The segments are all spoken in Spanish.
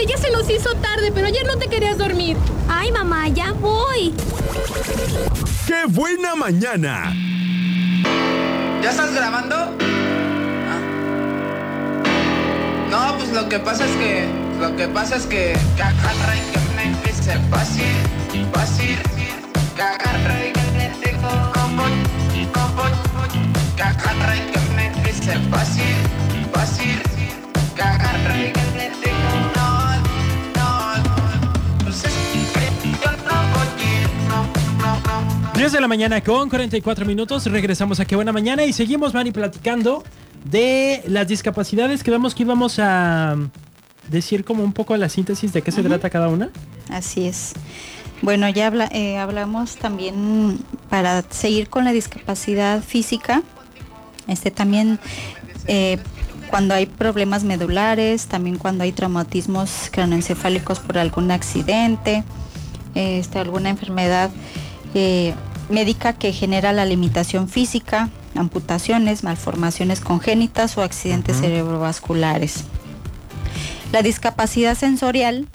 Ándale, ya se nos hizo tarde, pero ayer no te querías dormir. Ay, mamá, ya voy. ¡Qué buena mañana! ¿Ya estás grabando? Ah. No, pues lo que pasa es que. Lo que pasa es que. 10 de la mañana con 44 minutos. Regresamos a Qué Buena Mañana y seguimos, Mani, platicando de las discapacidades. Quedamos que íbamos a decir como un poco la síntesis de qué se trata cada una. Así es. Bueno, ya habla- eh, hablamos también para seguir con la discapacidad física. Este también eh, cuando hay problemas medulares, también cuando hay traumatismos craneoencefálicos por algún accidente, este, alguna enfermedad eh, médica que genera la limitación física, amputaciones, malformaciones congénitas o accidentes cerebrovasculares. La discapacidad sensorial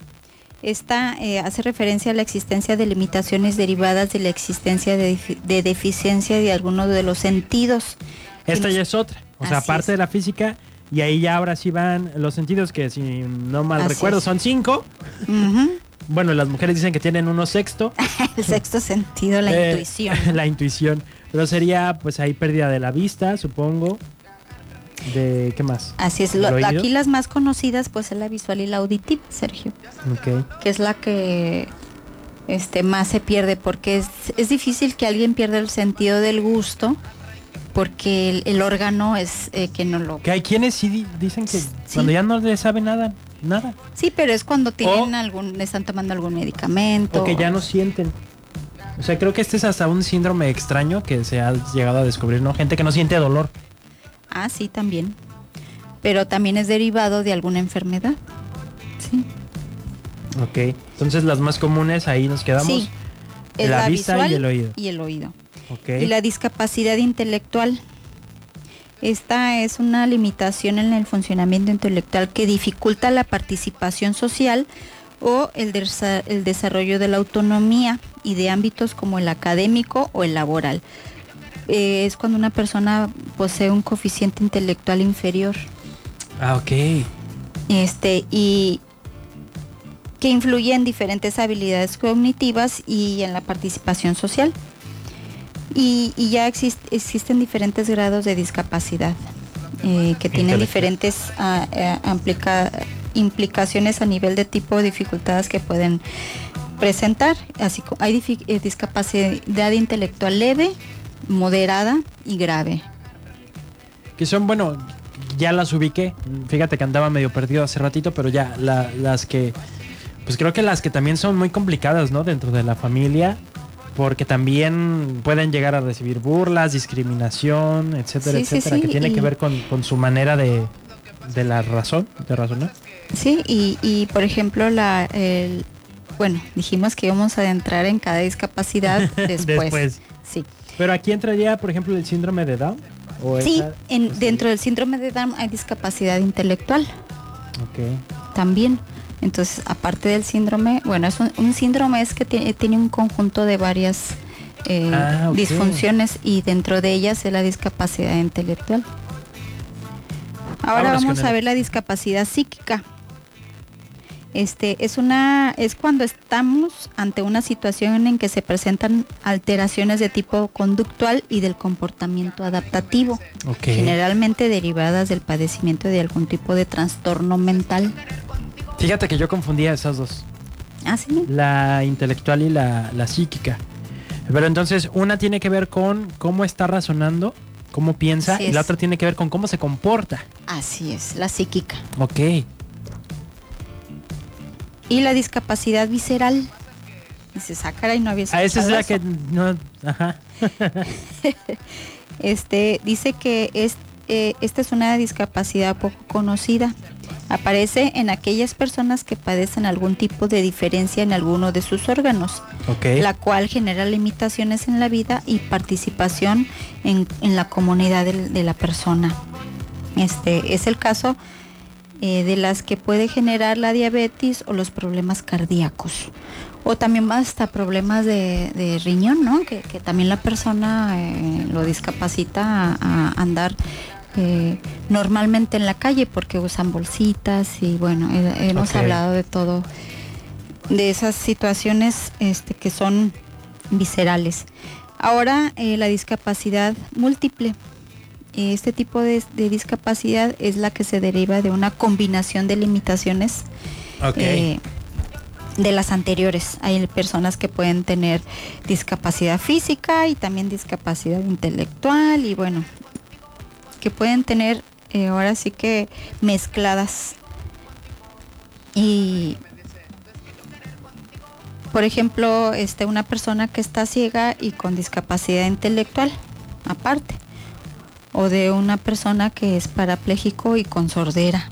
esta eh, hace referencia a la existencia de limitaciones derivadas de la existencia de, defi- de deficiencia de alguno de los sentidos. Esta ya es otra. O sea, Así aparte es. de la física, y ahí ya ahora sí van los sentidos que si no mal Así recuerdo es. son cinco. Bueno, las mujeres dicen que tienen uno sexto. El sexto sentido, la Eh, intuición. la intuición. Pero sería pues ahí pérdida de la vista, supongo. De ¿qué más? Así es. ¿El lo- aquí las más conocidas pues es la visual y la auditiva, Sergio, Ok. que es la que este más se pierde porque es, es difícil que alguien pierda el sentido del gusto porque el, el órgano es eh, que no lo Que hay quienes sí di- dicen que Sí. cuando ya no le sabe nada, nada. Sí, pero es cuando tienen O- algún, están tomando algún medicamento. O que ya no sienten. O sea, creo que este es hasta un síndrome extraño que se ha llegado a descubrir, ¿no? Gente que no siente dolor. Ah, sí, también. Pero también es derivado de alguna enfermedad. Sí. Ok. Entonces las más comunes ahí nos quedamos. Sí. Es la vista y el oído. Y el oído. Ok. Y la discapacidad intelectual. Esta es una limitación en el funcionamiento intelectual que dificulta la participación social o el, desa- el desarrollo de la autonomía y de ámbitos como el académico o el laboral. Eh, es cuando una persona posee un coeficiente intelectual inferior. Ah, ok. este y que influye en diferentes habilidades cognitivas y en la participación social. Y, y ya exist- existen diferentes grados de discapacidad eh, que tienen diferentes ah, eh, amplica- implicaciones a nivel de tipo de dificultades que pueden presentar. Así hay eh, discapacidad intelectual leve, moderada y grave. Que son, bueno, ya las ubiqué. Fíjate que andaba medio perdido hace ratito, pero ya la- las que, pues creo que las que también son muy complicadas, ¿no? Dentro de la familia, porque también pueden llegar a recibir burlas, discriminación, etcétera, Sí, etcétera, sí, que tiene y- que ver con, con su manera de, de la razón, de razonar. Sí, y, y por ejemplo, la, el, bueno, dijimos que íbamos a entrar en cada discapacidad después. Después. Sí, Pero aquí entraría, por ejemplo, el síndrome de Down. ¿O sí esa- en, dentro del síndrome de Down hay discapacidad intelectual Ok. también. Entonces, aparte del síndrome, bueno, es un, un síndrome es que tiene, tiene un conjunto de varias eh, Ah, disfunciones y dentro de ellas es la discapacidad intelectual. Ahora Vámonos vamos a ver la discapacidad psíquica. Este es una es cuando estamos ante una situación en que se presentan alteraciones de tipo conductual y del comportamiento adaptativo, generalmente derivadas del padecimiento de algún tipo de trastorno mental. Fíjate que yo confundía esas dos. ¿Ah, sí? la intelectual y la, la psíquica. Pero entonces una tiene que ver con cómo está razonando, cómo piensa, Así y la es. otra tiene que ver con cómo se comporta. Así es, la psíquica. Ok. Y la discapacidad visceral. Dices, ah, caray, no había A esa es la eso". que no, ajá. Este dice que es, eh, esta es una discapacidad poco conocida. Aparece en aquellas personas que padecen algún tipo de diferencia en alguno de sus órganos, la cual genera limitaciones en la vida y participación en, en la comunidad de, la persona. Este es el caso eh, de las que puede generar la diabetes o los problemas cardíacos. O también hasta problemas de, de riñón, ¿no? Que, que también la persona eh, lo discapacita a, a andar eh, normalmente en la calle porque usan bolsitas y bueno, he- hemos hablado de todo, de esas situaciones este, que son viscerales. Ahora eh, la discapacidad múltiple. Este tipo de, de discapacidad es la que se deriva de una combinación de limitaciones eh, de las anteriores. Hay personas que pueden tener discapacidad física y también discapacidad intelectual y bueno, que pueden tener eh, ahora sí que mezcladas. Y por ejemplo, este una persona que está ciega y con discapacidad intelectual aparte o de una persona que es parapléjico y con sordera.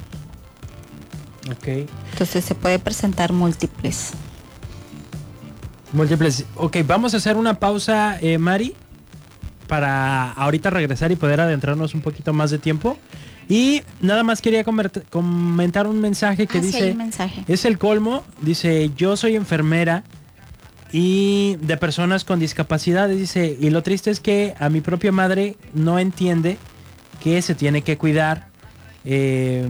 ok. Entonces se puede presentar múltiples. Múltiples. Ok, vamos a hacer una pausa, eh, Mari, para ahorita regresar y poder adentrarnos un poquito más de tiempo. Y nada más quería comentar un mensaje que Ah, dice, mensaje. es el colmo, dice, yo soy enfermera y de personas con discapacidades, dice, y lo triste es que a mi propia madre no entiende que se tiene que cuidar eh,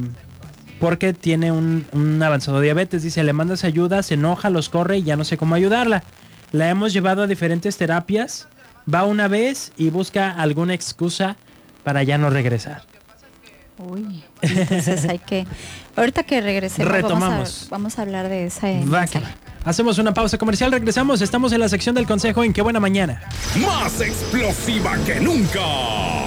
porque tiene un, un avanzado diabetes, dice, le mandas ayuda, se enoja, los corre y ya no sé cómo ayudarla. La hemos llevado a diferentes terapias, va una vez y busca alguna excusa para ya no regresar. Uy, entonces hay que... Ahorita que regresemos vamos Retomamos. a, vamos a hablar de va. Hacemos una pausa comercial, regresamos, estamos en la sección del consejo en Qué buena mañana. Más explosiva que nunca.